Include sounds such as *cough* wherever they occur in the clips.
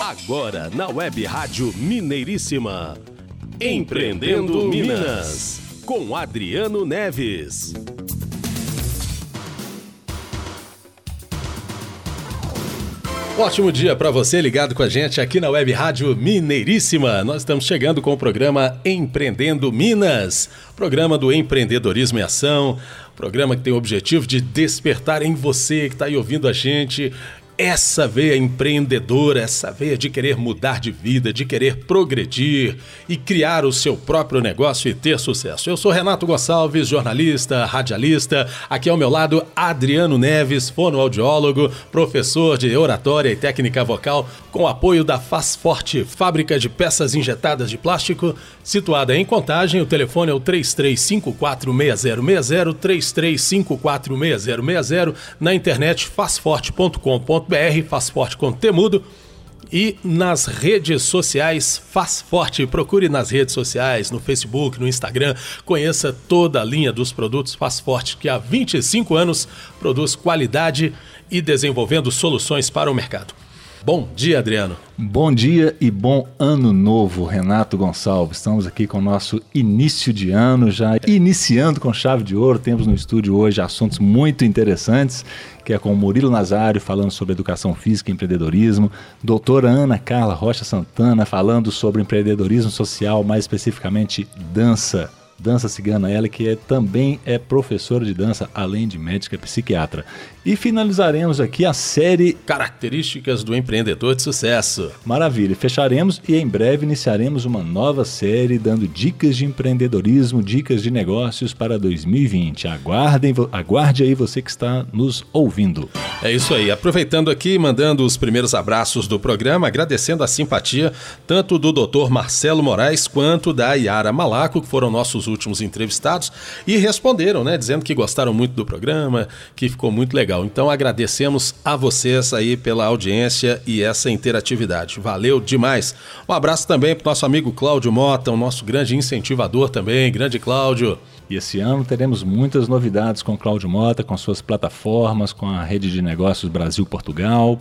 Agora na Web Rádio Mineiríssima. Empreendendo Minas. Com Adriano Neves. Ótimo dia para você ligado com a gente aqui na Web Rádio Mineiríssima. Nós estamos chegando com o programa Empreendendo Minas, programa do empreendedorismo em ação, programa que tem o objetivo de despertar em você que está aí ouvindo a gente essa veia empreendedora, essa veia de querer mudar de vida, de querer progredir e criar o seu próprio negócio e ter sucesso. Eu sou Renato Gonçalves, jornalista, radialista. Aqui ao meu lado, Adriano Neves, fonoaudiólogo, professor de oratória e técnica vocal, com apoio da Faz Forte, fábrica de peças injetadas de plástico, situada em Contagem. O telefone é o 33546060, 33546060, na internet fazforte.com.br faz forte com temudo. E nas redes sociais, faz forte. Procure nas redes sociais, no Facebook, no Instagram. Conheça toda a linha dos produtos Faz Forte, que há 25 anos produz qualidade e desenvolvendo soluções para o mercado. Bom dia, Adriano. Bom dia e bom ano novo, Renato Gonçalves. Estamos aqui com o nosso início de ano, já iniciando com chave de ouro. Temos no estúdio hoje assuntos muito interessantes, que é com o Murilo Nazário falando sobre educação física e empreendedorismo, doutora Ana Carla Rocha Santana falando sobre empreendedorismo social, mais especificamente dança dança cigana, ela que é, também é professora de dança, além de médica e psiquiatra. E finalizaremos aqui a série Características do Empreendedor de Sucesso. Maravilha, fecharemos e em breve iniciaremos uma nova série dando dicas de empreendedorismo, dicas de negócios para 2020. Aguardem, aguarde aí você que está nos ouvindo. É isso aí, aproveitando aqui, mandando os primeiros abraços do programa, agradecendo a simpatia tanto do Dr. Marcelo Moraes quanto da Yara Malaco, que foram nossos últimos entrevistados e responderam, né, dizendo que gostaram muito do programa, que ficou muito legal. Então agradecemos a vocês aí pela audiência e essa interatividade. Valeu demais. Um abraço também para o nosso amigo Cláudio Mota, o nosso grande incentivador também, grande Cláudio. E esse ano teremos muitas novidades com Cláudio Mota, com suas plataformas, com a rede de negócios Brasil-Portugal.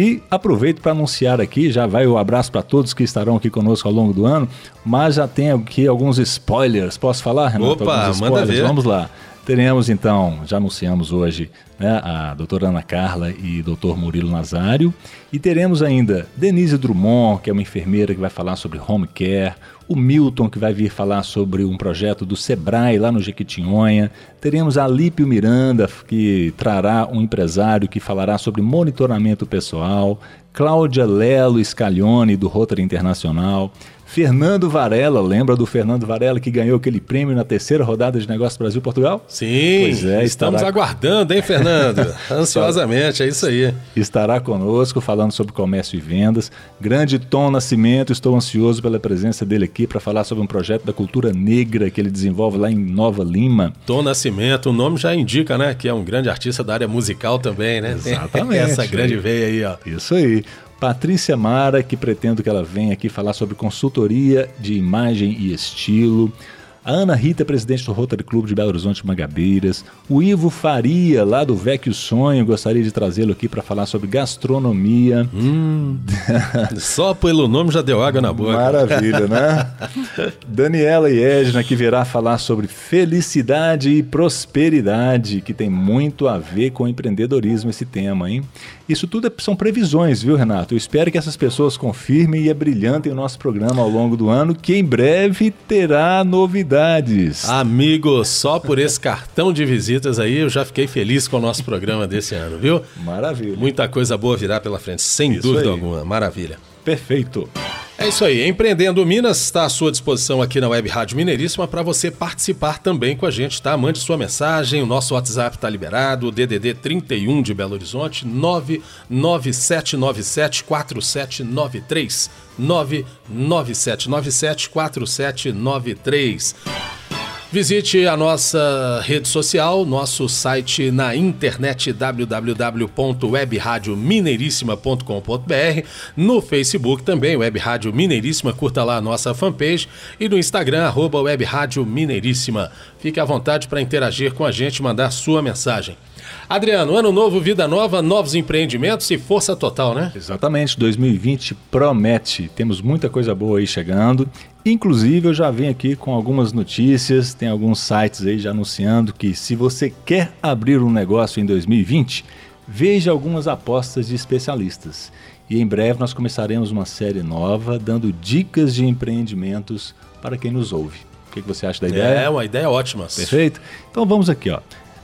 E aproveito para anunciar aqui, já vai o abraço para todos que estarão aqui conosco ao longo do ano, mas já tem aqui alguns spoilers. Posso falar, Renato? Opa, manda ver. Vamos lá. Teremos então, já anunciamos hoje, né, a doutora Ana Carla e doutor Murilo Nazário. E teremos ainda Denise Drummond, que é uma enfermeira que vai falar sobre home care, o Milton, que vai vir falar sobre um projeto do Sebrae lá no Jequitinhonha. Teremos a Alípio Miranda, que trará um empresário que falará sobre monitoramento pessoal. Cláudia Lelo Scaglione, do Rotary Internacional. Fernando Varela, lembra do Fernando Varela que ganhou aquele prêmio na terceira rodada de Negócios Brasil-Portugal? Sim, pois é, estamos estará... aguardando, hein, Fernando? *laughs* Ansiosamente, é isso aí. Estará conosco falando sobre comércio e vendas. Grande Tom Nascimento, estou ansioso pela presença dele aqui para falar sobre um projeto da cultura negra que ele desenvolve lá em Nova Lima. Tom Nascimento, o nome já indica, né, que é um grande artista da área musical também, né? Exatamente. *laughs* Essa grande veia aí, ó. Isso aí. Patrícia Mara, que pretendo que ela venha aqui falar sobre consultoria de imagem e estilo. A Ana Rita, presidente do Rotary Clube de Belo Horizonte Magabeiras. O Ivo Faria, lá do Vecchio Sonho, gostaria de trazê-lo aqui para falar sobre gastronomia. Hum, só pelo nome já deu água na boca. Maravilha, né? *laughs* Daniela e Edna, que virá falar sobre felicidade e prosperidade, que tem muito a ver com empreendedorismo esse tema, hein? Isso tudo é, são previsões, viu, Renato? Eu espero que essas pessoas confirmem e abrilhantem o nosso programa ao longo do ano, que em breve terá novidades. Amigo, só por esse cartão de visitas aí eu já fiquei feliz com o nosso programa desse ano, viu? Maravilha. Muita coisa boa virá pela frente, sem Isso dúvida aí. alguma. Maravilha. Perfeito. É isso aí, Empreendendo Minas está à sua disposição aqui na Web Rádio Mineiríssima para você participar também com a gente, tá? Mande sua mensagem, o nosso WhatsApp está liberado, o DDD 31 de Belo Horizonte, 997974793. 997974793. Visite a nossa rede social, nosso site na internet www.webradiomineiríssima.com.br, no Facebook também, Web Rádio Mineiríssima, curta lá a nossa fanpage e no Instagram, arroba Web Rádio Mineiríssima. Fique à vontade para interagir com a gente, mandar sua mensagem. Adriano, ano novo, vida nova, novos empreendimentos e força total, né? Exatamente, 2020 promete. Temos muita coisa boa aí chegando. Inclusive, eu já venho aqui com algumas notícias, tem alguns sites aí já anunciando que se você quer abrir um negócio em 2020, veja algumas apostas de especialistas. E em breve nós começaremos uma série nova dando dicas de empreendimentos para quem nos ouve. O que, você acha da ideia? É, uma ideia ótima. Perfeito? Então vamos aqui, ó.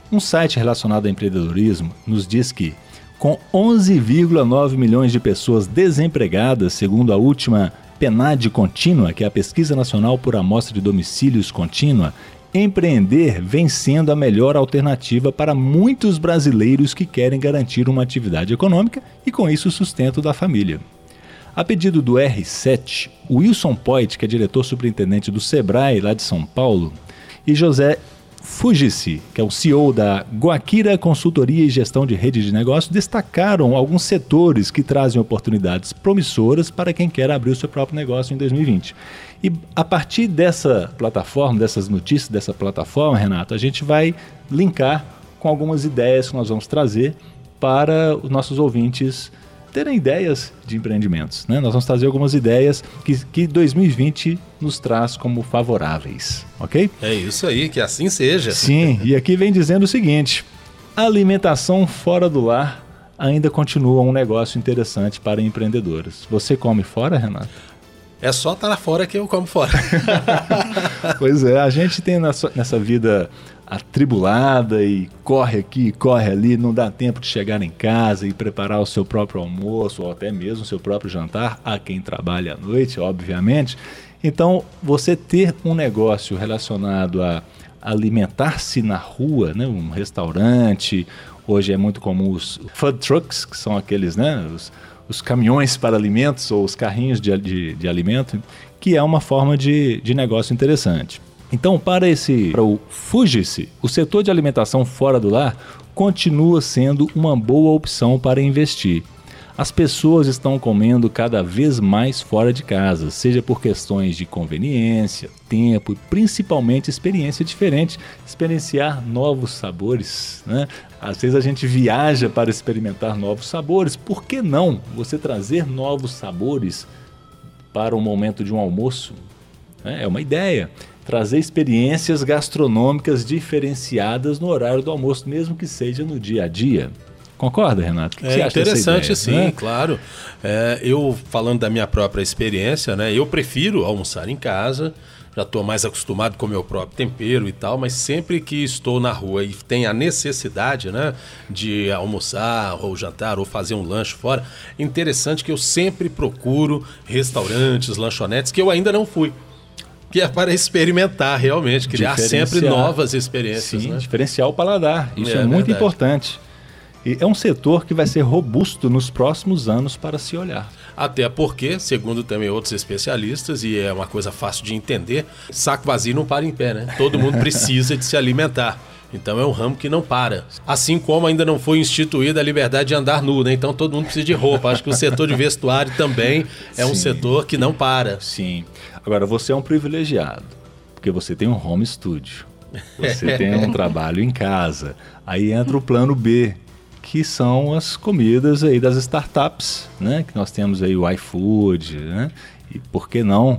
Um site relacionado a empreendedorismo nos diz que, com 11,9 milhões de pessoas desempregadas, segundo a última PNAD contínua, que é a Pesquisa Nacional por Amostra de Domicílios Contínua, empreender vem sendo a melhor alternativa para muitos brasileiros que querem garantir uma atividade econômica e, com isso, o sustento da família. A pedido do R7, Wilson Poit, que é diretor superintendente do Sebrae lá de São Paulo, e José Fujici, que é o CEO da Guaquira Consultoria e Gestão de Rede de Negócios, destacaram alguns setores que trazem oportunidades promissoras para quem quer abrir o seu próprio negócio em 2020. E a partir dessa plataforma, dessas notícias dessa plataforma, Renato, a gente vai linkar com algumas ideias que nós vamos trazer para os nossos ouvintes terem ideias de empreendimentos. Né? Nós vamos trazer algumas ideias que, que 2020 nos traz como favoráveis, ok? É isso aí, que assim seja. Sim, e aqui vem dizendo o seguinte: alimentação fora do lar ainda continua um negócio interessante para empreendedores. Você come fora, Renato? É só estar lá fora que eu como fora. *laughs* pois é, a gente tem nessa, nessa vida atribulada e corre aqui, corre ali, não dá tempo de chegar em casa e preparar o seu próprio almoço ou até mesmo o seu próprio jantar, a quem trabalha à noite, obviamente. Então, você ter um negócio relacionado a alimentar-se na rua, né, um restaurante, hoje é muito comum os food trucks, que são aqueles, né, os, os caminhões para alimentos ou os carrinhos de, de, de alimento, que é uma forma de, de negócio interessante. Então, para esse para o Fugisse, o setor de alimentação fora do lar continua sendo uma boa opção para investir. As pessoas estão comendo cada vez mais fora de casa, seja por questões de conveniência, tempo e principalmente experiência diferente, experienciar novos sabores. Né? Às vezes a gente viaja para experimentar novos sabores, por que não você trazer novos sabores para o momento de um almoço? É uma ideia trazer experiências gastronômicas diferenciadas no horário do almoço, mesmo que seja no dia a dia. Concorda, Renato? É interessante, sim, né? claro. É, eu falando da minha própria experiência, né? Eu prefiro almoçar em casa. Já estou mais acostumado com o meu próprio tempero e tal, mas sempre que estou na rua e tem a necessidade, né, de almoçar ou jantar ou fazer um lanche fora, interessante que eu sempre procuro restaurantes, lanchonetes que eu ainda não fui que é para experimentar realmente, criar sempre novas experiências. Sim, né? diferenciar o paladar. Isso é, é muito verdade. importante. E é um setor que vai ser robusto nos próximos anos para se olhar. Até porque, segundo também outros especialistas, e é uma coisa fácil de entender, saco vazio não para em pé, né? Todo mundo precisa de se alimentar. Então é um ramo que não para. Assim como ainda não foi instituída a liberdade de andar nu, né? Então todo mundo precisa de roupa. Acho que o setor de vestuário também é Sim. um setor que não para. Sim. Agora você é um privilegiado, porque você tem um home studio. Você *laughs* tem um trabalho em casa. Aí entra o plano B, que são as comidas aí das startups, né? Que nós temos aí o iFood, né? E por que não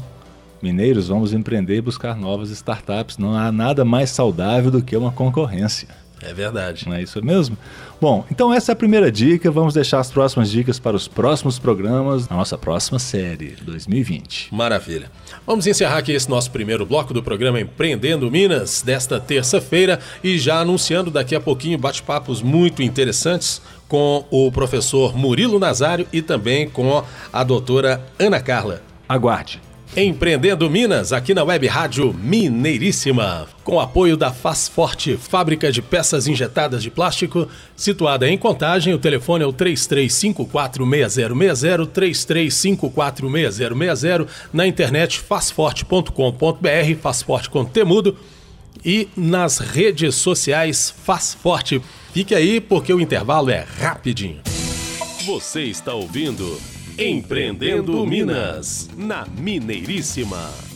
Mineiros, vamos empreender e buscar novas startups. Não há nada mais saudável do que uma concorrência. É verdade. Não é isso mesmo? Bom, então essa é a primeira dica. Vamos deixar as próximas dicas para os próximos programas na nossa próxima série, 2020. Maravilha. Vamos encerrar aqui esse nosso primeiro bloco do programa Empreendendo Minas desta terça-feira e já anunciando daqui a pouquinho bate-papos muito interessantes com o professor Murilo Nazário e também com a doutora Ana Carla. Aguarde. Empreendendo Minas, aqui na Web Rádio Mineiríssima. Com apoio da Faz Forte, fábrica de peças injetadas de plástico, situada em Contagem, o telefone é o 33546060, 33546060, na internet fazforte.com.br, Faz Forte com temudo, e nas redes sociais Faz Forte. Fique aí porque o intervalo é rapidinho. Você está ouvindo Empreendendo Minas, na Mineiríssima.